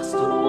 pastor